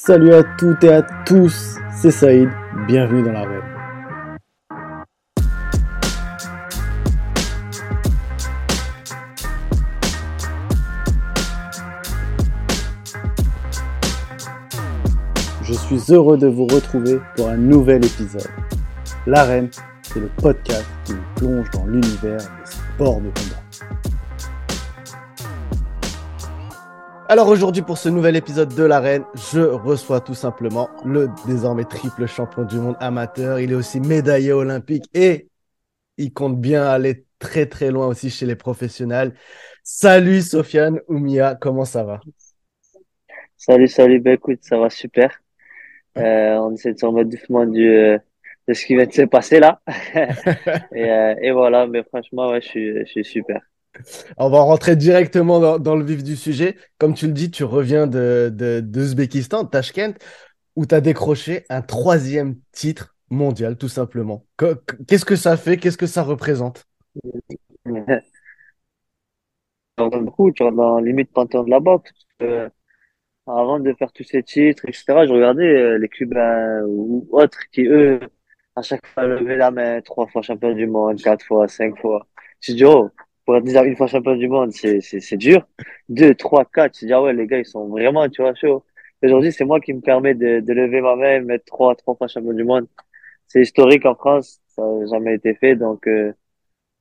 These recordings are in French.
Salut à toutes et à tous, c'est Saïd, bienvenue dans la web. Je suis heureux de vous retrouver pour un nouvel épisode. L'arène, c'est le podcast qui nous plonge dans l'univers des sports de combat. Alors aujourd'hui pour ce nouvel épisode de l'arène, je reçois tout simplement le désormais triple champion du monde amateur. Il est aussi médaillé olympique et il compte bien aller très très loin aussi chez les professionnels. Salut Sofiane Oumia, comment ça va? Salut, salut, ben écoute, ça va super. Euh, on essaie de s'en remettre doucement du, euh, de ce qui vient de se passer là. et, euh, et voilà, mais franchement, ouais, je suis, je suis super. On va rentrer directement dans, le vif du sujet. Comme tu le dis, tu reviens de, de, d'Ouzbékistan, de Tashkent, où tu as décroché un troisième titre mondial, tout simplement. Qu'est-ce que ça fait? Qu'est-ce que ça représente? Beaucoup, tu dans limite panthéon de la boxe. Euh, avant de faire tous ces titres, etc., je regardais euh, les Cubains ou autres qui, eux, à chaque fois levaient la main, trois fois champion du monde, quatre fois, cinq fois. Je dis, oh, pour être déjà une fois champion du monde, c'est, c'est, c'est dur. Deux, trois, quatre, je dis, ah ouais, les gars, ils sont vraiment, tu vois, chauds. Aujourd'hui, c'est moi qui me permet de, de lever ma main et mettre trois, trois fois champion du monde. C'est historique en France, ça n'a jamais été fait, donc, euh,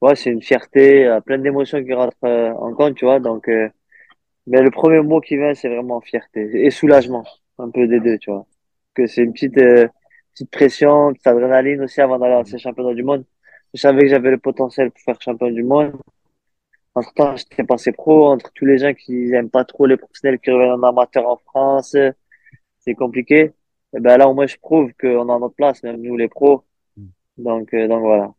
ouais, c'est une fierté, plein d'émotions qui rentrent euh, en compte, tu vois, donc, euh, mais le premier mot qui vient, c'est vraiment fierté et soulagement, un peu des deux, tu vois. Que c'est une petite, euh, petite pression, petite adrénaline aussi avant d'aller à ces championnats du monde. Je savais que j'avais le potentiel pour faire champion du monde. Entre temps, j'étais passé pro, entre tous les gens qui aiment pas trop les professionnels qui reviennent en amateur en France, c'est compliqué. Et ben là, au moins, je prouve qu'on a notre place, même nous, les pros. Donc, euh, donc voilà.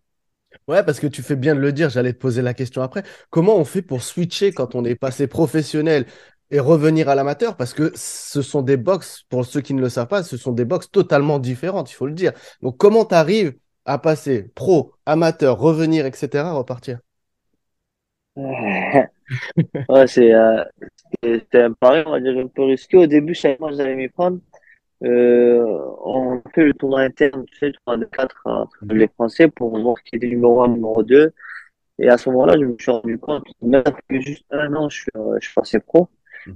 Ouais, parce que tu fais bien de le dire, j'allais te poser la question après. Comment on fait pour switcher quand on est passé professionnel et revenir à l'amateur? Parce que ce sont des box, pour ceux qui ne le savent pas, ce sont des box totalement différentes, il faut le dire. Donc, comment tu arrives à passer pro, amateur, revenir, etc., repartir? ouais, c'est euh, un pari, on va dire, un peu risqué. Au début, je savais pas j'allais m'y prendre. Euh, on fait le tournoi interne, tu sais, le tournoi de 4 entre les Français pour voir qui était numéro 1, numéro 2. Et à ce moment-là, je me suis rendu compte, même que juste un an, je suis, euh, je suis passé pro.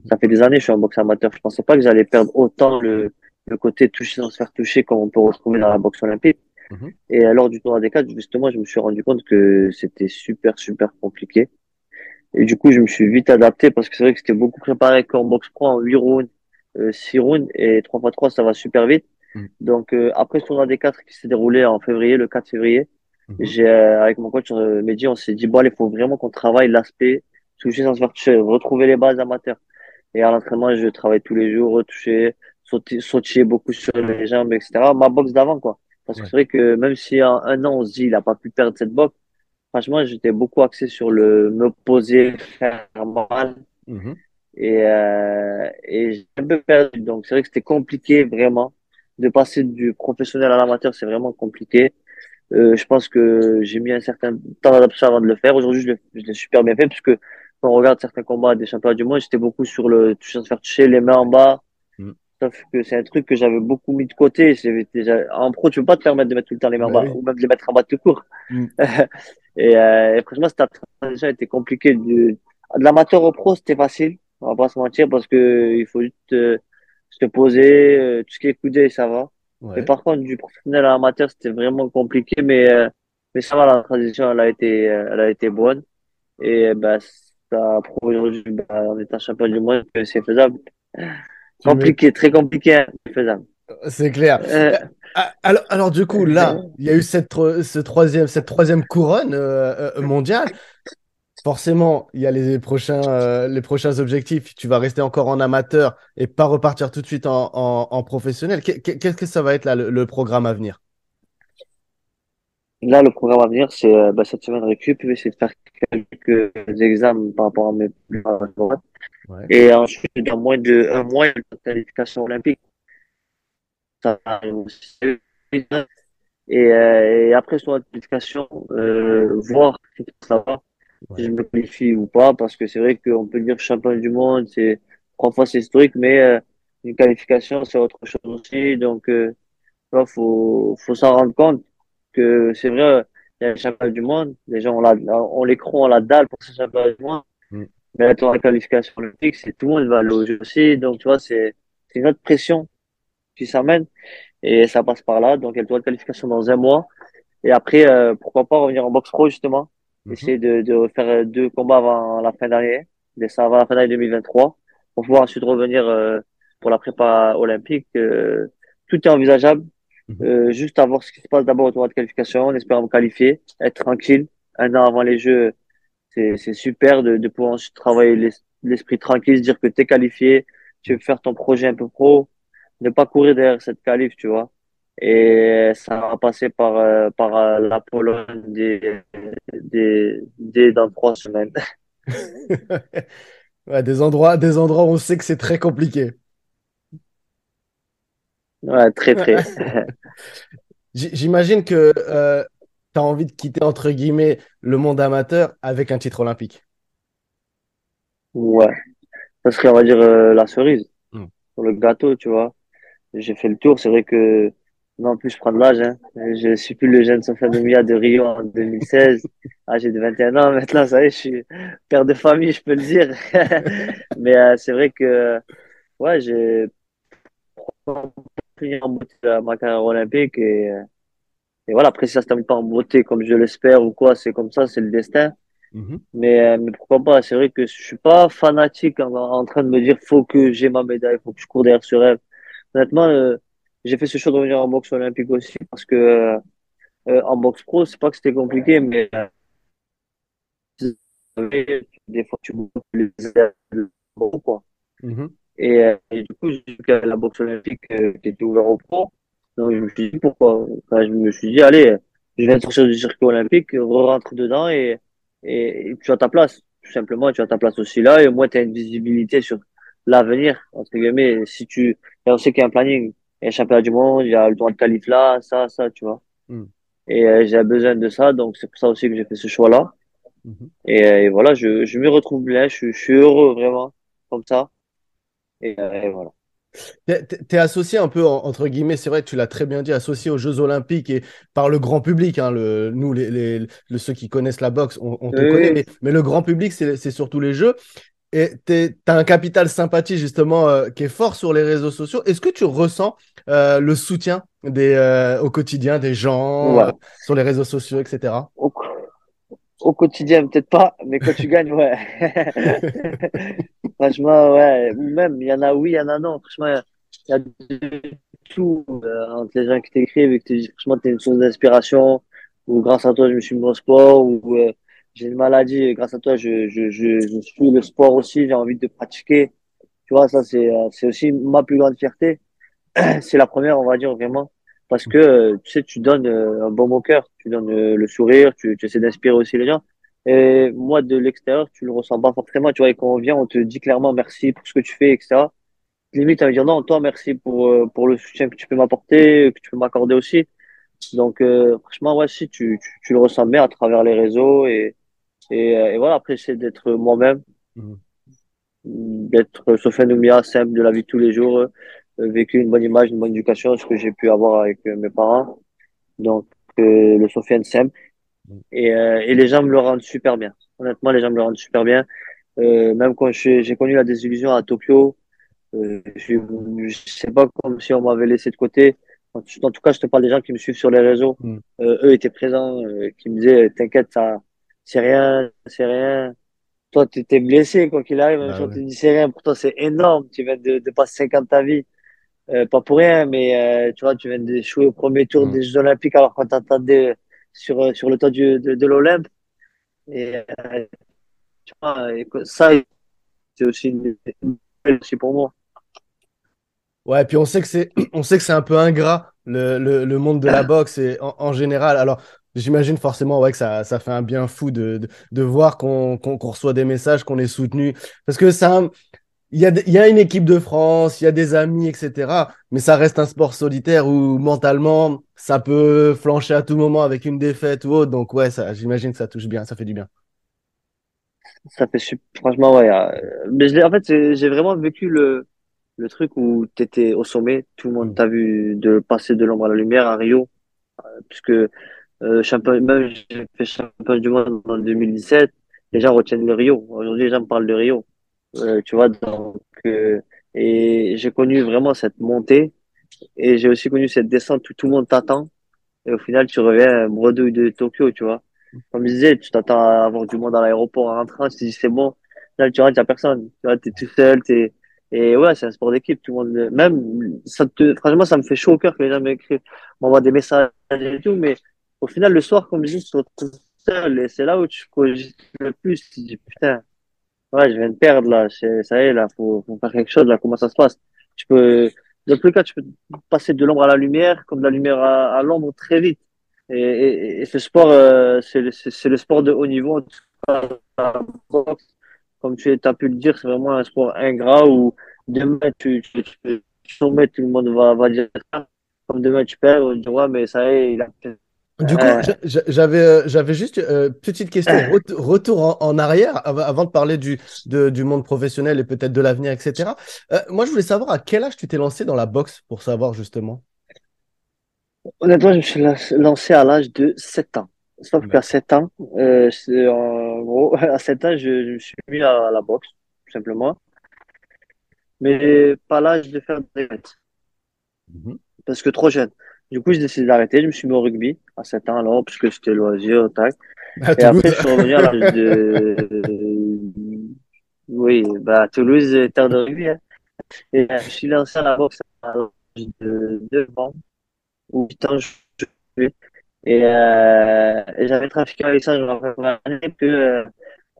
Ça fait des années, je suis un boxe amateur. Je pensais pas que j'allais perdre autant le, le côté toucher sans se faire toucher comme on peut retrouver dans la boxe olympique. Mhm. Et lors du tournoi des 4, justement, je me suis rendu compte que c'était super, super compliqué. Et du coup, je me suis vite adapté parce que c'est vrai que c'était beaucoup préparé qu'en boxe pro en 8 rounds, euh, 6 rounds et 3 x 3, ça va super vite. Mm. Donc, euh, après ce tournoi des 4 qui s'est déroulé en février, le 4 février, Mhm. j'ai, euh, avec mon coach euh, Mehdi, on s'est dit, bon, allez, il faut vraiment qu'on travaille l'aspect toucher sans se faire toucher, retrouver les bases amateurs. Et à l'entraînement, je travaille tous les jours, retoucher, sauter, sautiller beaucoup sur les jambes, etc. Ma boxe d'avant, quoi. Parce que c'est vrai que même si en un an, on se dit, il a pas pu perdre cette boxe, franchement, j'étais beaucoup axé sur le me poser, faire mal. Mhm. Et, euh, et j'ai un peu perdu. Donc, c'est vrai que c'était compliqué, vraiment. De passer du professionnel à l'amateur, c'est vraiment compliqué. Euh, je pense que j'ai mis un certain temps d'adaptation avant de le faire. Aujourd'hui, je l'ai super bien fait, puisque quand on regarde certains combats des championnats du monde, j'étais beaucoup sur le toucher se faire toucher, les mains en bas. Sauf que c'est un truc que j'avais beaucoup mis de côté. Déjà, en pro, tu peux pas te permettre de mettre tout le temps les mains Bah bas, oui. ou même de les mettre en bas tout court. Mm. Et, euh, et franchement, cette transition était compliquée. De l'amateur au pro, c'était facile. On va pas se mentir parce que il faut juste euh, se poser, euh, tout ce qui est coudé, ça va. Mais par contre, du professionnel à l'amateur, c'était vraiment compliqué, mais, euh, mais ça va, la transition, elle a été, euh, elle a été bonne. Et bah, ça a prouvé aujourd'hui, bah, en étant champion du monde, que c'est faisable. Compliqué, très compliqué, hein, faisable. C'est clair. Euh, Ah, Alors, alors, du coup, là, il y a eu cette, tro- ce troisième, cette troisième couronne euh, euh, mondiale. Forcément, il y a les prochains, euh, les prochains objectifs. Tu vas rester encore en amateur et pas repartir tout de suite en, en- en professionnel. Qu'est- qu'est- Qu'est-ce que ça va être là, le, le programme à venir? là, le programme à venir, c'est euh, bah, cette semaine récup, je vais essayer de faire quelques examens par rapport à mes. Ouais. Et ensuite, dans moins de un mois, il y a une qualification olympique. Ça va arriver. Et, euh, et après sur la qualification, euh, voir si ça va, si je me qualifie ou pas, parce que c'est vrai qu'on peut dire champion du monde, c'est trois fois c'est historique, mais euh, Une qualification, c'est autre chose aussi. Donc, euh, vois, faut, faut s'en rendre compte que c'est vrai, il y a le championnat du monde. Les gens, on, la, on les croit, on la dalle pour ce championnat du monde. Mm. Mais attends, la qualification olympique, c'est tout le monde va loger aussi. Donc, tu vois, c'est, c'est une autre pression qui s'amène. Et ça passe par là. Donc, elle doit de qualification dans un mois. Et après, euh, pourquoi pas revenir en boxe pro, justement. Mhm. Essayer de, de faire deux combats avant la fin d'année. Ça avant la fin d'année 2023. Pour pouvoir ensuite revenir euh, pour la prépa olympique. Euh, tout est envisageable. Euh, juste à voir ce qui se passe d'abord au tournoi de qualification, en espérant me qualifier, être tranquille. Un an avant les Jeux, c'est, super de, de pouvoir ensuite travailler l'es- l'esprit tranquille, se dire que tu es qualifié, tu veux faire ton projet un peu pro, ne pas courir derrière cette qualif, tu vois. Et ça va passer par, euh, par euh, la Pologne des, des, dans trois semaines. Ouais, des endroits, des endroits où on sait que c'est très compliqué. Ouais, très, très. J'imagine que tu as envie de quitter, entre guillemets, le monde amateur avec un titre olympique. Ouais. Ça serait, on va dire, euh, la cerise Mm. sur le gâteau, tu vois. J'ai fait le tour. C'est vrai que, non, en plus, je prends de l'âge, hein. Je suis plus le jeune Sofiane Oumia de Rio en 2016, âgé de 21 ans. Maintenant, ça y est, je suis père de famille, je peux le dire. Mais euh, c'est vrai que, ouais, j'ai pris en beauté euh, ma carrière olympique et, euh, et voilà, après, si ça se termine pas en beauté comme je l'espère ou quoi, c'est comme ça, c'est le destin. Mhm. Mais, euh, mais pourquoi pas, c'est vrai que je suis pas fanatique en, en train de me dire, faut que j'ai ma médaille, faut que je cours derrière ce rêve. Honnêtement, euh, j'ai fait ce choix de revenir en boxe olympique aussi parce que, euh, en boxe pro, c'est pas que c'était compliqué, mais euh, des fois, tu bouges les ailes, quoi. Mhm. Et, et du coup, j'ai la boxe olympique qui était ouverte au pro. Donc, je me suis dit pourquoi? Enfin, je me suis dit, allez, je viens de sortir du circuit olympique, re-rentre dedans et, et, et tu as ta place. Tout simplement, tu as ta place aussi là. Et au moins, tu as une visibilité sur l'avenir, entre guillemets. Si tu, et on sait qu'il y a un planning. Il y a un championnat du monde, il y a le droit de qualif là, ça, ça, tu vois. Mm. Et euh, j'ai besoin de ça. Donc, c'est pour ça aussi que j'ai fait ce choix-là. Et, euh, et voilà, je, je m'y retrouve bien. Je, suis- je suis heureux, vraiment, comme ça. Et, euh, et voilà. T'es, associé un peu, en- entre guillemets, c'est vrai, tu l'as très bien dit, associé aux Jeux Olympiques et par le grand public. hein, le, nous, les, les- le- ceux qui connaissent la boxe, on, on te connaît, mais, mais le grand public, c'est surtout les Jeux. Et tu as un capital sympathie, justement, euh, qui est fort sur les réseaux sociaux. Est-ce que tu ressens euh, le soutien des, euh, au quotidien des gens Ouais. sur les réseaux sociaux, etc. Au, au quotidien, peut-être pas, mais quand tu gagnes, ouais. Franchement, ouais. Ou même, il y en a oui, il y en a non. Franchement, il y a de tout euh, entre les gens qui t'écrivent et te disent, franchement, t'es une source d'inspiration, ou grâce à toi, je me suis mis au sport, ou euh, j'ai une maladie, et grâce à toi, je, je, je, suis le sport aussi, j'ai envie de pratiquer. Tu vois, ça, c'est, euh, c'est aussi ma plus grande fierté. C'est la première, on va dire, vraiment. Parce que, tu sais, tu donnes euh, un bon au cœur, tu donnes le sourire, tu, tu essaies d'inspirer aussi les gens. Et moi, de l'extérieur, tu le ressens pas forcément. Tu vois, et quand on vient, on te dit clairement merci pour ce que tu fais, etc. Limite, ça veut dire non, toi, merci pour, euh, pour le soutien que tu peux m'apporter, que tu peux m'accorder aussi. Donc, euh, franchement, ouais, si, tu, tu, tu le ressens bien à travers les réseaux. Et, et, euh, et voilà, après, j'essaie d'être moi-même, Mhm. d'être Sofiane Oumia, simple de la vie de tous les jours, euh, vécu une bonne image, une bonne éducation, ce que j'ai pu avoir avec euh, mes parents. Donc, euh, le Sofiane simple. Et, euh, et les gens me le rendent super bien. Honnêtement, les gens me le rendent super bien. Euh, même quand j'ai connu la désillusion à Tokyo, euh, je, je sais pas comme si on m'avait laissé de côté. En, tout en tout cas, je te parle des gens qui me suivent sur les réseaux. Mm. Euh, eux étaient présents, euh, qui me disaient, t'inquiète, ça, c'est rien, c'est rien. Toi, tu t'es blessé, quoi qu'il arrive. Même si on ouais. te dit c'est rien, pour toi, c'est énorme. Tu viens de, de passer 50 ta vie. Euh, pas pour rien, mais euh, tu vois, tu viens d'échouer au premier tour Mm. des Jeux Olympiques alors qu'on t'attendait sur, euh, sur le toit du, de, de l'Olympe. Et euh, tu vois, et ça, c'est aussi une, une belle aussi pour moi. Ouais, puis on sait que c'est on sait que c'est un peu ingrat le, le, le monde de la boxe et en, en général. Alors, j'imagine forcément ouais, que ça, ça fait un bien fou de, de, de voir qu'on qu'on reçoit des messages, qu'on est soutenu. Parce que ça, il y a, il y a une équipe de France, il y a des amis, etc. Mais ça reste un sport solitaire où mentalement, ça peut flancher à tout moment avec une défaite ou autre. Donc, ouais, ça, j'imagine que ça touche bien, ça fait du bien. Ça fait super, franchement, ouais. euh, mais je en fait, j'ai vraiment vécu le, le truc où tu étais au sommet, tout le monde Mhm. t'a vu de passer de l'ombre à la lumière à Rio, puisque euh, champion, même j'ai fait champion du monde en 2017, les gens retiennent le Rio. Aujourd'hui, les gens me parlent de Rio. Euh, tu vois, donc, euh, et j'ai connu vraiment cette montée et j'ai aussi connu cette descente où tout le monde t'attend et au final, tu reviens bredouille de Tokyo, tu vois. Comme je disais, tu t'attends à avoir du monde à l'aéroport en rentrant, tu te dis c'est bon. Là, tu rentres, n'y a personne. Tu vois, t'es tout seul, t'es, et ouais, c'est un sport d'équipe, tout le monde, même, ça te, franchement, ça me fait chaud au cœur que les gens m'écrivent, m'envoient des messages et tout, mais au final, le soir, comme je dis, tu te seul et c'est là où tu cogites le plus. Tu dis, putain, Ouais, je viens de perdre là. Ça y est, là, faut, faut faire quelque chose. Là, comment ça se passe? Tu peux, dans tous les cas, tu peux passer de l'ombre à la lumière, comme de la lumière à, à l'ombre très vite. Et, et, et ce sport, euh, c'est le, sport de haut niveau. En tout cas, Comme tu as pu le dire, c'est vraiment un sport ingrat où demain tu, tu, tu sommet, tout le monde va, va dire ça. Comme demain tu perds, on dire, ouais, mais ça y est, il a fait. Du coup, Euh, j'a- j'a- j'avais j'avais juste euh, petite question, Ret- retour en, arrière, av- avant de parler du, de- du monde professionnel et peut-être de l'avenir, etc. Euh, moi, je voulais savoir à quel âge tu t'es lancé dans la boxe pour savoir justement? Honnêtement, je me suis la- lancé à l'âge de 7 ans. Sauf qu'à D'accord. 7 ans, euh, en gros, à 7 ans, je, je me suis mis à la boxe, tout simplement. Mais pas l'âge de faire des fêtes, Mhm. parce que trop jeune. Du coup, j'ai décidé d'arrêter. Je me suis mis au rugby à 7 ans, alors, parce que c'était loisir, tac. À Et après, je suis revenu à l'âge de... Oui, bah, Toulouse, terre de rugby. hein. Et euh, je suis lancé à la boxe à l'âge de 9 ans, ou 8 ans, je sais Et, euh, et j'avais trafiqué avec ça, je me rappelle que euh,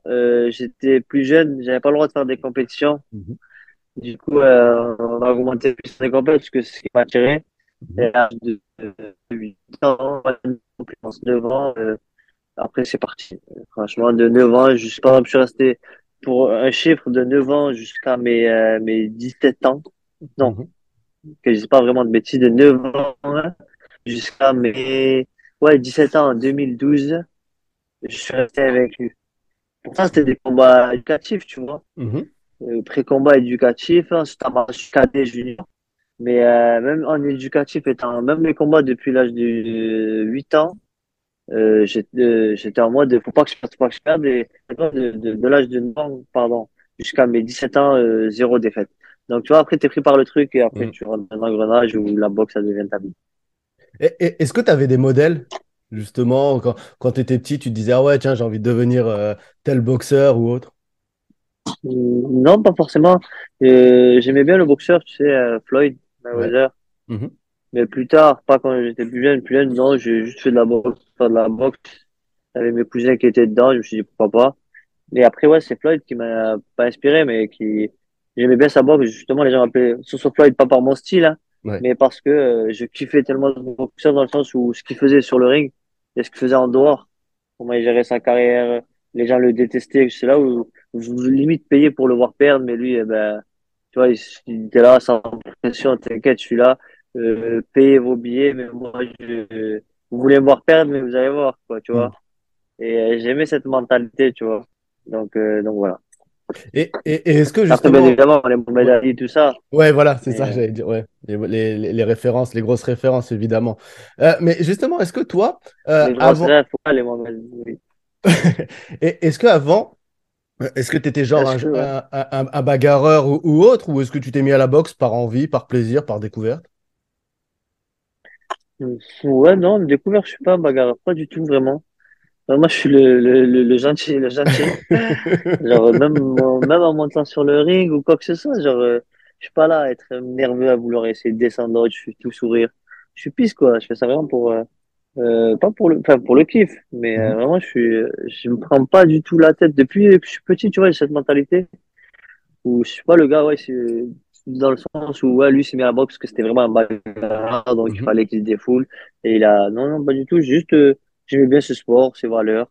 euh, j'étais plus jeune, j'avais pas le droit de faire des compétitions. Mhm. Du coup, euh, on a augmenté plus les compétitions parce que c'est ce qui m'a attiré. Et Mhm. À l'âge de de 8 ans, 9 ans, euh, après c'est parti. Franchement, de 9 ans, je, suis resté pour un chiffre de 9 ans jusqu'à mes, euh, mes 17 ans. Non, Mhm. que je dis pas vraiment de bêtises, de 9 ans hein, jusqu'à mes ouais, 17 ans en 2012. Je suis resté avec lui. Pourtant, c'était des combats éducatifs, tu vois. Mhm. Euh, pré-combat éducatif, hein, c'était un match cadet junior. Mais euh, même en éducatif, étant, même les combats depuis l'âge de 8 ans, euh, j'étais euh, j'étais en mode, faut pas que je perde, faut pas que je perde. Et de, de, de l'âge de 9 ans, pardon, jusqu'à mes 17 ans, euh, zéro défaite. Donc, tu vois, après, t'es pris par le truc et après, Mhm. tu rentres dans un engrenage où la boxe, ça devient ta vie. Est-ce que tu avais des modèles, justement, quand, quand tu étais petit, tu te disais, ah ouais, tiens, j'ai envie de devenir euh, tel boxeur ou autre? Non, pas forcément. Euh, j'aimais bien le boxeur, tu sais, euh, Floyd Ouais. Mayweather. Mhm. Mais plus tard, pas quand j'étais plus jeune. Plus jeune, non, j'ai juste fait de la boxe, faire de la boxe. J'avais mes cousins qui étaient dedans, je me suis dit pourquoi pas. Et après, ouais, c'est Floyd qui m'a pas inspiré, mais qui, j'aimais bien sa boxe. Justement, les gens m'appelaient sur Floyd, pas par mon style, hein, Ouais. mais parce que euh, je kiffais tellement ce boxeur dans le sens où ce qu'il faisait sur le ring et ce qu'il faisait en dehors, comment il gérait sa carrière, les gens le détestaient. C'est là où je limite payé pour le voir perdre, mais lui, eh ben, tu vois, il, était là sans pression, t'inquiète, je suis là, euh, payez vos billets, mais moi, je, vous voulez me voir perdre, mais vous allez voir, quoi, tu vois. Mhm. Et euh, j'aimais cette mentalité, tu vois. Donc, euh, donc voilà. Et, et- et est-ce que Après, bien justement, évidemment, les Mohamed Ali, tout ça, ouais, voilà, c'est ça, euh, j'allais dire, ouais, les, les- références, les grosses références, évidemment. Euh, mais justement, est-ce que toi, euh, les avant, rêves, ouais, les Mohamed oui. et- est-ce que avant, est-ce que tu étais genre un, Est-ce que, ouais. un- un- un bagarreur ou, ou autre, ou est-ce que tu t'es mis à la boxe par envie, par plaisir, par découverte? Ouais, non, découvert, je suis pas un bagarreur, pas du tout, vraiment. Euh, Moi, je suis le, le, le, le gentil, le gentil. Genre, euh, même, en- même en montant sur le ring ou quoi que ce soit, genre, euh, je suis pas là à être nerveux, à vouloir essayer de descendre l'autre, je suis tout sourire. Je suis pisse, quoi. Je fais ça vraiment pour, euh, pas pour le, enfin, pour le kiff, mais euh, Mhm, vraiment, je suis, je me prends pas du tout la tête. Depuis que je suis petit, tu vois, j'ai cette mentalité où je suis pas le gars, ouais, c'est dans le sens où, ouais, lui s'est mis à la boxe parce que c'était vraiment un bagarreur, donc il mhm. fallait qu'il se défoule. Et il a, non, non, pas du tout, juste, euh, j'aimais bien ce sport, ses valeurs.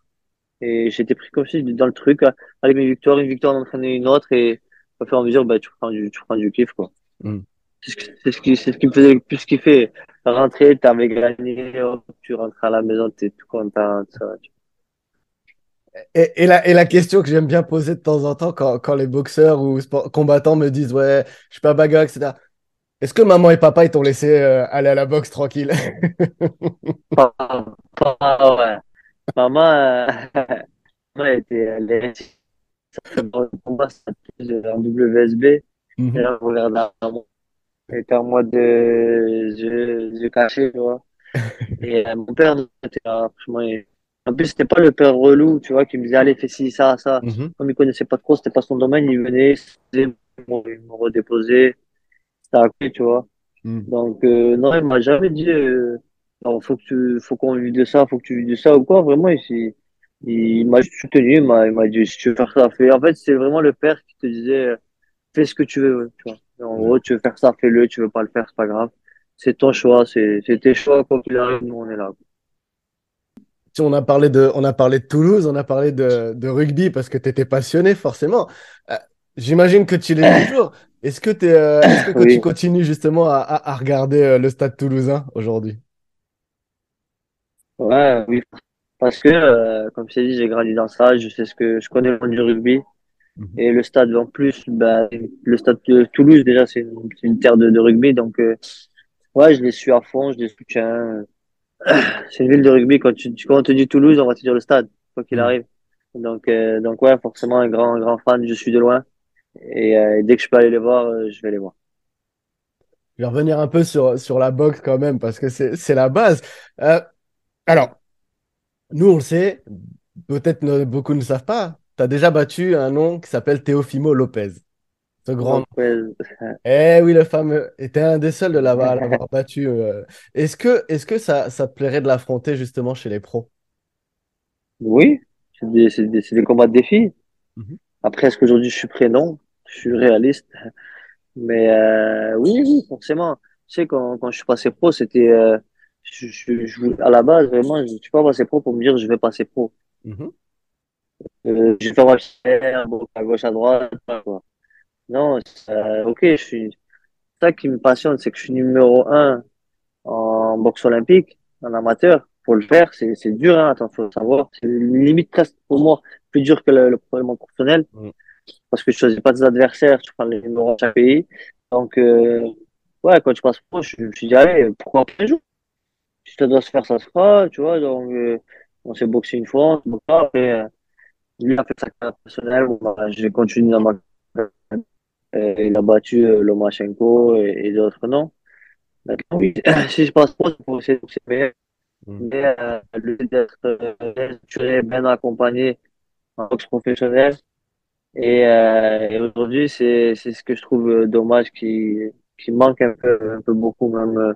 Et j'étais pris comme si dans le truc, avec mes victoires, une victoire d'entraîner une autre, et au fur et à mesure, bah, tu prends du, tu prends du kiff, quoi. Mhm. C'est ce, ce qui, c'est ce qui me faisait le plus kiffer. Rentrer, t'avais gagné, hop, tu rentres à la maison, t'es tout content, ça, Et, et, la, et la question que j'aime bien poser de temps en temps quand, quand les boxeurs ou combattants me disent Ouais, je suis pas bagarre, etc. Est-ce que maman et papa ils t'ont laissé euh, aller à la boxe tranquille? Pas, ouais. Maman, euh, maman était, elle est en WSB. Et là, je regarde la maman. Était en mode de je, je caché, tu vois. Et euh, mon père, était là, franchement, il- en plus, c'était pas le père relou, tu vois, qui me disait, allez, fais ci, ça, ça. mhm, Comme il connaissait pas trop, c'était pas son domaine, il venait, il me redéposait, c'était à côté, tu vois. mhm. Donc, euh, non, il m'a jamais dit, euh, alors, faut que tu, faut qu'on vive de ça, faut que tu vives de ça ou quoi. Vraiment, il, il m'a soutenu, il m'a, il m'a dit, si tu veux faire ça, fais. En fait, c'est vraiment le père qui te disait, euh, fais ce que tu veux, tu vois. En gros, tu veux faire ça, fais-le, tu veux pas le faire, c'est pas grave. C'est ton choix, c'est, tes choix, quoi qu'il arrive, nous, on est là. On a parlé de, on a parlé de Toulouse, on a parlé de, de rugby parce que tu étais passionné, forcément. Euh, j'imagine que tu l'es toujours. Est-ce que, euh, que, tu continues justement à, à- à regarder euh, le stade toulousain aujourd'hui? ouais, oui. Parce que, comme je t'ai dit, j'ai grandi dans ça, je sais ce que, je connais le monde du rugby. Mhm, Et le stade, en plus, ben, le stade de Toulouse, déjà, c'est une, terre de, de rugby. Donc, euh, ouais, je les suis à fond, je les soutiens. C'est une ville de rugby. Quand tu, quand on te dit Toulouse, on va te dire le stade, quoi qu'il mhm. arrive. Donc, euh, donc ouais, forcément, un grand, grand fan, je suis de loin. Et, euh, dès que je peux aller les voir, euh, je vais les voir. Je vais revenir un peu sur, sur la boxe quand même parce que c'est, c'est la base. Euh, alors, nous, on le sait, peut-être beaucoup ne savent pas. Tu as déjà battu un nom qui s'appelle Teofimo Lopez. Ce grand ouais, Eh oui, le fameux. Et t'es un des seuls de l'avoir à l'avoir battu. euh. Est-ce que, est-ce que ça, ça te plairait de l'affronter justement chez les pros? oui, c'est des, combats de défi. Mhm, Après, est-ce qu'aujourd'hui je suis prêt? Non, je suis réaliste. Mais euh, oui, oui, forcément. Tu sais, quand, quand je suis passé pro, c'était euh, je, je, à la base, vraiment, je ne suis pas passé pro pour me dire je vais passer pro. mhm, Euh, je vais faire ma carrière, bon, à gauche, à droite, quoi. Non, c'est- ok, je suis. Ça qui me passionne, c'est que je suis numéro un en boxe olympique, en amateur. Pour le faire, c'est c'est dur, hein, attends, faut savoir. C'est limite presque pour moi plus dur que le, le premier professionnel. mhm. parce que tu choisis pas tes adversaires, tu prends les numéros de chaque pays. Donc, euh, ouais, quand tu passes pro, je, je me suis dit, allez, pourquoi pas un jour? Si ça doit se faire, ça se fera, tu vois. Donc, euh, on s'est boxé une fois, on se boxe pas. Après, euh, lui a fait sa carrière personnelle, bah, je vais continuer dans ma carrière. Il a battu euh, Lomachenko et, et d'autres noms. Maintenant, oui, si je passe pro, c'est meilleur. mhm. Mais euh, le fait d'être euh, bien accompagné en boxe professionnelle, Et, euh, et aujourd'hui, c'est, c'est ce que je trouve euh, dommage qui, qui manque un peu, un peu beaucoup, même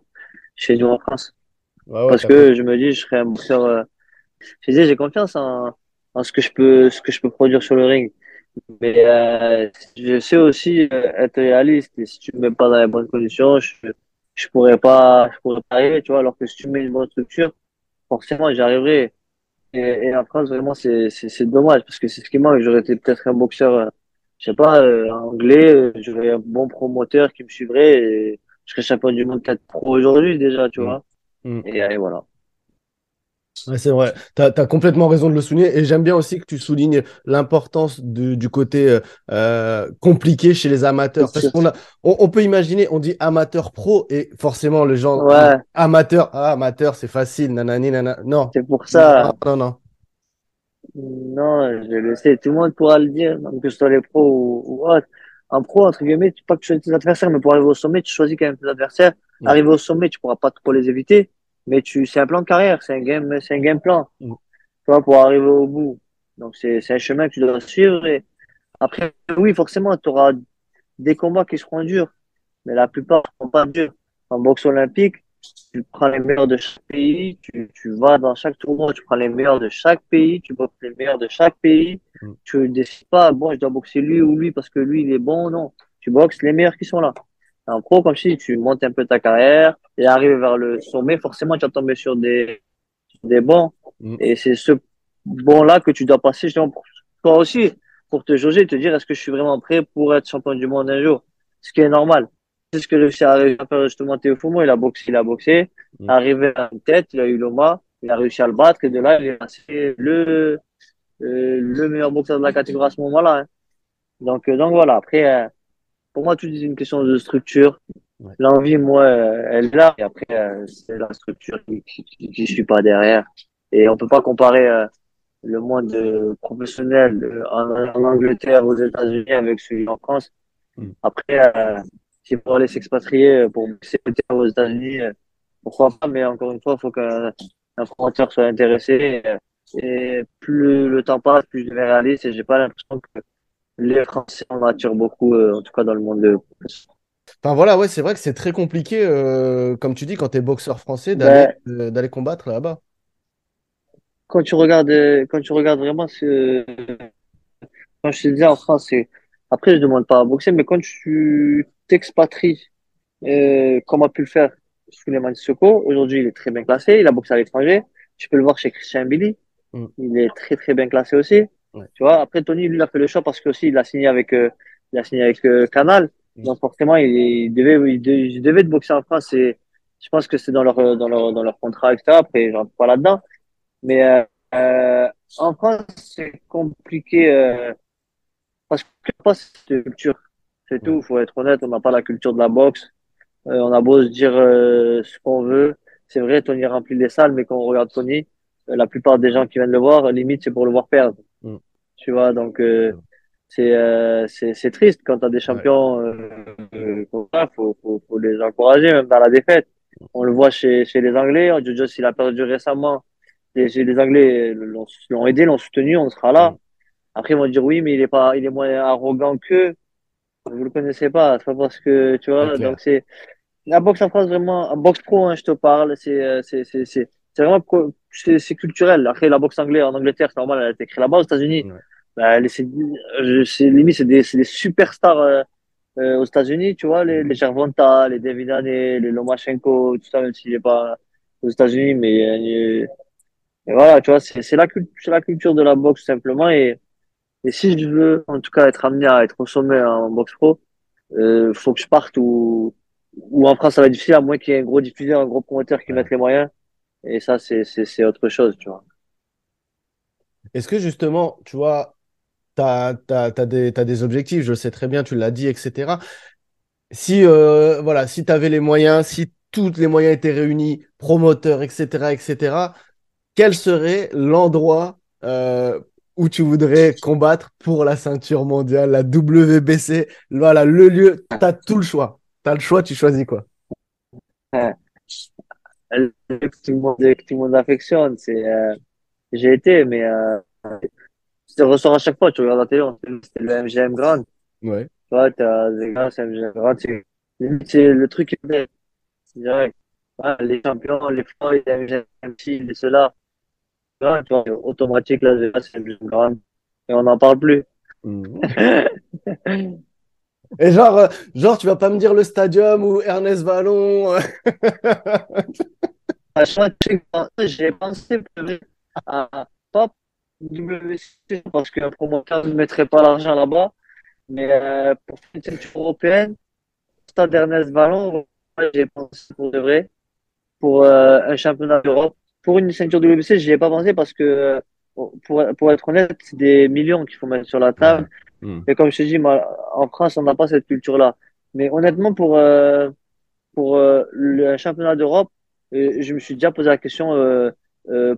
chez nous en France. Ouais, ouais, Parce que je me dis, je serais un boxeur, je disais, j'ai confiance en, en ce que je peux, ce que je peux produire sur le ring. Mais euh, je sais aussi euh, être réaliste. Et si tu me mets pas dans les bonnes conditions, je, je pourrais pas, je pourrais pas arriver, tu vois. Alors que si tu mets une bonne structure, forcément, j'y arriverai. Et, et en France, vraiment, c'est, c'est, c'est dommage parce que c'est ce qui manque. J'aurais été peut-être un boxeur, euh, je sais pas, euh, anglais, j'aurais un bon promoteur qui me suivrait et je serais champion du monde peut-être pro aujourd'hui déjà, tu Mhm, vois. mhm. Et, et voilà. Ouais, c'est vrai, tu as, complètement raison de le souligner. Et j'aime bien aussi que tu soulignes l'importance du, du côté euh, euh, compliqué chez les amateurs. Parce qu'on on, on peut imaginer, on dit amateur pro, et forcément, les gens Ouais, amateur, ah, amateur, c'est facile, nanani, nanana. Non, c'est pour ça. non, non. Non, je le sais. Tout le monde pourra le dire, même que ce soit les pros ou, ou autres. En pro, entre guillemets, tu pas que tu choisis tes adversaires, mais pour arriver au sommet, tu choisis quand même tes adversaires. Arriver au sommet, tu pourras pas trop les éviter, mais tu, c'est un plan de carrière, c'est un game, c'est un game plan. mhm, tu vois, pour arriver au bout. Donc, c'est, c'est un chemin que tu dois suivre. Et après, oui, forcément, tu auras des combats qui seront durs, mais la plupart ne seront pas durs. En boxe olympique, tu prends les meilleurs de chaque pays, tu, tu vas dans chaque tournoi, tu prends les meilleurs de chaque pays, tu boxes les meilleurs de chaque pays. mhm. Tu ne décides pas, bon, je dois boxer lui ou lui parce que lui, il est bon. Non, tu boxes les meilleurs qui sont là. En pro, comme je dis, tu montes un peu ta carrière et arrives vers le sommet, forcément, tu vas tomber sur des, des bons. mhm. Et c'est ce bon-là que tu dois passer justement pour toi aussi, pour te jauger te dire est-ce que je suis vraiment prêt pour être champion du monde un jour, ce qui est normal. C'est ce que réussi à faire justement Théo Fumo, il a boxé, il a boxé, Mhm. arrivé à une tête, il a eu Loma, il a réussi à le battre et de là, il est passé le, euh, le meilleur boxeur de la catégorie à ce moment-là. hein. Donc, euh, donc voilà. Après, euh, pour moi, tout est une question de structure. Ouais. L'envie, moi, euh, elle est là. Et après, euh, c'est la structure qui, qui suit pas derrière. Et on peut pas comparer euh, le monde professionnel en, en Angleterre, aux États-Unis avec celui en France. Mm. Après, euh, si pour aller s'expatrier pour boxer aux États-Unis, pourquoi pas, mais encore une fois, il faut qu'un un promoteur soit intéressé. Et plus le temps passe, plus je deviens réaliste et j'ai pas l'impression que les Français en attirent beaucoup, euh, en tout cas dans le monde de Enfin voilà, ouais, c'est vrai que c'est très compliqué, euh, comme tu dis, quand tu es boxeur français, d'aller Ben, euh, d'aller combattre là-bas. quand tu regardes, quand tu regardes vraiment ce, quand je te disais en France, après, je demande pas à boxer, mais quand tu t'expatries, euh, comme a pu le faire Souleymane Sissoko, aujourd'hui, il est très bien classé, il a boxé à l'étranger. Tu peux le voir chez Christian Billy. Mm. Il est très, très bien classé aussi. Ouais. Tu vois, après, Tony, lui, il a fait le choix parce que aussi, il a signé avec, euh, il a signé avec, euh, Canal. Mm. Donc, forcément, il, il devait, il devait, il devait de boxer en France et je pense que c'est dans leur, dans leur, dans leur contrat, etc. Après, je rentre pas là-dedans. Mais, euh, euh, en France, c'est compliqué, euh, parce que pas cette culture. C'est tout, faut être honnête, on n'a pas la culture de la boxe. Euh, on a beau se dire euh, ce qu'on veut. C'est vrai, Tony remplit les salles, mais quand on regarde Tony, euh, la plupart des gens qui viennent le voir, limite, c'est pour le voir perdre. Tu vois, donc euh, c'est euh, c'est c'est triste quand tu as des champions euh, euh, comme ça, faut, faut, faut les encourager, même dans la défaite. On le voit chez, chez les Anglais, Jojo, il a perdu récemment. Chez les Anglais l'ont aidé, l'ont soutenu, on sera là. Mm. Après, ils vont dire oui, mais il est pas, il est moins arrogant qu'eux. Vous le connaissez pas, c'est pas parce que, tu vois, donc c'est, la boxe en France, vraiment, en boxe pro, hein, je te parle, c'est, c'est, c'est, c'est, vraiment, c'est, c'est culturel. Après, la boxe anglaise, en Angleterre, c'est normal, elle a été créée là-bas, aux États-Unis. Ouais. Bah, limite, c'est des, c'est des superstars, euh, euh, aux États-Unis, tu vois, les, Mm. les Gervonta, les David Haney, les Lomachenko, tout ça, même s'il est pas aux États-Unis, mais, euh, et voilà, tu vois, c'est, c'est la culture, c'est la culture de la boxe, simplement, et, et si je veux, en tout cas, être amené à être au sommet en boxe pro, euh, faut que je parte ou, ou en France, ça va être difficile, à moins qu'il y ait un gros diffuseur, un gros promoteur qui mette les moyens. Et ça, c'est, autre chose, tu vois. Est-ce que justement, tu vois, tu as, des, t'as des objectifs, je le sais très bien, tu l'as dit, etc. Si, euh, voilà, si tu avais les moyens, si tous les moyens étaient réunis, promoteurs, etc., etc., quel serait l'endroit euh, où tu voudrais combattre pour la ceinture mondiale, la WBC? Voilà, le lieu, tu as tout le choix. Tu as le choix, tu choisis quoi? Ouais. Le truc que tout le monde, que tout le monde affectionne, c'est, euh, j'ai été, mais, euh, ça ressort à chaque fois, tu regardes la télé, te c'est le MGM Grand. Tu Ouais. vois, t'as des gars, c'est MGM Grand, c'est, le truc qui est direct. Ah, les champions, les Floyd, les MGM, les ceux-là. Tu vois, tu vois, automatique, là, c'est MGM Grand. Et on n'en parle plus. Mhm. Et genre, euh, genre, tu vas pas me dire le stadium où Ernest Vallon. euh, j'ai pensé à pas WC parce qu'un promoteur ne mettrait pas l'argent là-bas, mais euh, pour une ceinture européenne, Stade Ernest Vallon, j'ai pensé pour de vrai, pour un championnat d'Europe. Pour une ceinture WBC, j'y ai pas pensé parce que, pour, pour être honnête, c'est des millions qu'il faut mettre sur la table. Mhm. Et comme je te dis, moi, en France, on n'a pas cette culture-là. Mais honnêtement, pour, euh, pour euh, le championnat d'Europe, euh, je me suis déjà posé la question euh,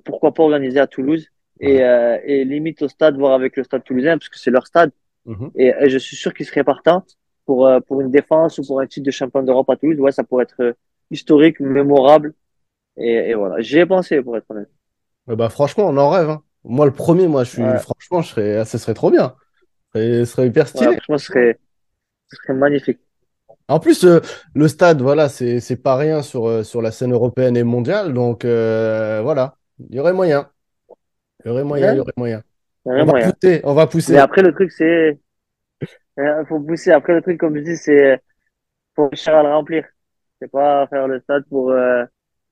pourquoi pas organiser à Toulouse et, Ouais. et limite au stade, voir avec le stade toulousain, parce que c'est leur stade. Mhm. Et, et je suis sûr qu'ils seraient partants pour, pour une défense ou pour un titre de champion d'Europe à Toulouse. Ouais, ça pourrait être historique, mémorable. Et, et voilà, j'y ai pensé pour être honnête. Bah, franchement, on en rêve. hein. Moi, le premier, moi, je suis. Ouais, Franchement, je serais... ce serait trop bien. Ce serait hyper ouais, stylé. franchement, ce serait, ce serait magnifique. En plus, euh, le stade, voilà, c'est pas rien sur, euh, sur la scène européenne et mondiale. Donc, euh, voilà, il y aurait moyen. Il y aurait moyen, il y Ouais, aurait moyen. il y On va pousser, on va Mais pousser. après, le truc, c'est, euh, faut pousser. Après, le truc, comme je dis, c'est, faut cher à le remplir. C'est pas faire le stade pour,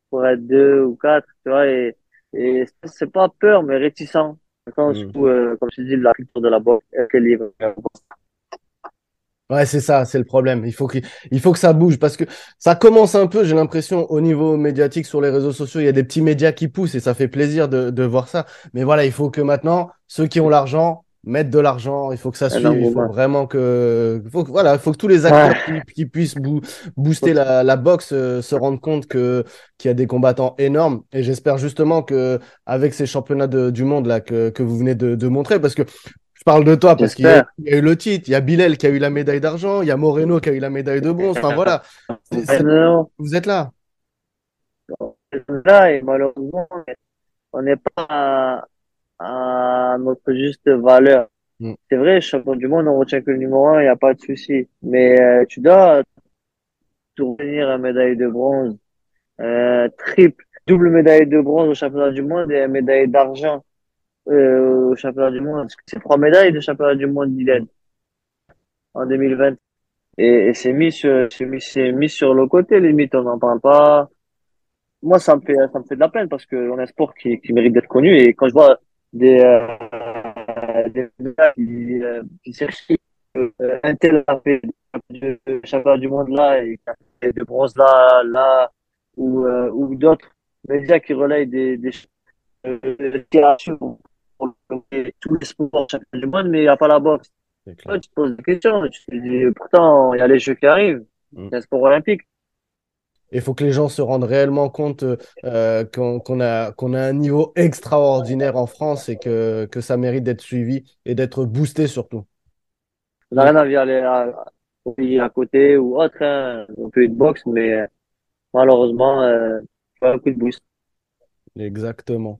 pour être deux ou quatre, tu vois, et, et c'est pas peur, mais réticent. Dans le sens Mm. où, euh, comme je dis, la culture de la boxe, est libre. Ouais, c'est ça, c'est le problème. Il faut il faut que ça bouge parce que ça commence un peu, j'ai l'impression, au niveau médiatique sur les réseaux sociaux, il y a des petits médias qui poussent et ça fait plaisir de, de voir ça. Mais voilà, il faut que maintenant, ceux qui ont l'argent mettent de l'argent. Il faut que ça suive. Il faut vraiment que, faut que, voilà, il faut que tous les acteurs qui, qui, puissent booster la, la boxe euh, se rendent compte que qu'il y a des combattants énormes. Et j'espère justement que avec ces championnats de, du monde là que, que vous venez de, de montrer, parce que parle de toi parce qu'il y, a eu le titre, il y a Bilal qui a eu la médaille d'argent, il y a Moreno qui a eu la médaille de bronze. Enfin voilà, vous êtes là. Là et malheureusement, on n'est pas à, notre juste valeur. Mm. C'est vrai, champion du monde, on retient que le numéro un, il n'y a pas de souci. Mais euh, tu dois tourner à médaille de bronze, euh, triple, double médaille de bronze au championnat du monde et médaille d'argent euh, au championnat du monde. C'est trois médailles de championnat du monde d'Ilen en 2020. Et, et c'est mis sur, c'est mis, c'est mis sur le côté, limite, on n'en parle pas. Moi, ça me fait, ça me fait de la peine parce que on a un sport qui, qui mérite d'être connu et quand je vois des, euh, des qui, euh, qui cherchent euh, un tel a fait championnat du monde là et de bronze là, là, ou, euh, ou d'autres médias qui relayent des, des, euh, tous les sports du monde, mais il n'y a pas la boxe. tu te poses des questions. pourtant, il y a les Jeux qui arrivent. Mm. C'est un sport olympique. Il faut que les gens se rendent réellement compte euh, qu'on a, qu'on a un niveau extraordinaire en France et que, que ça mérite d'être suivi et d'être boosté surtout. On n'a rien à dire au pays à côté ou autre. Hein. On peut être boxe, mais euh, malheureusement, euh, pas un coup de boost. Exactement.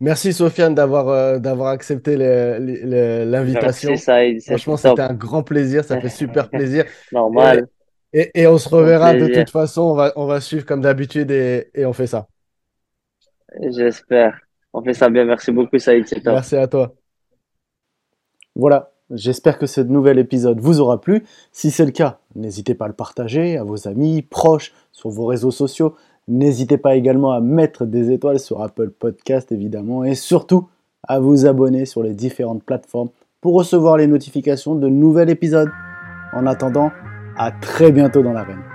Merci Sofiane d'avoir euh, d'avoir accepté l'invitation. Franchement, c'était un grand plaisir, ça fait super plaisir. Normal. Et, et, on se reverra de toute façon, on va, on va suivre comme d'habitude et, et, on fait ça. J'espère. On fait ça bien. Merci beaucoup Saïd. Merci à toi. Voilà, j'espère que ce nouvel épisode vous aura plu. Si c'est le cas, n'hésitez pas à le partager à vos amis, proches, sur vos réseaux sociaux. N'hésitez pas également à mettre des étoiles sur Apple Podcast évidemment et surtout à vous abonner sur les différentes plateformes pour recevoir les notifications de nouveaux épisodes. En attendant, à très bientôt dans l'arène.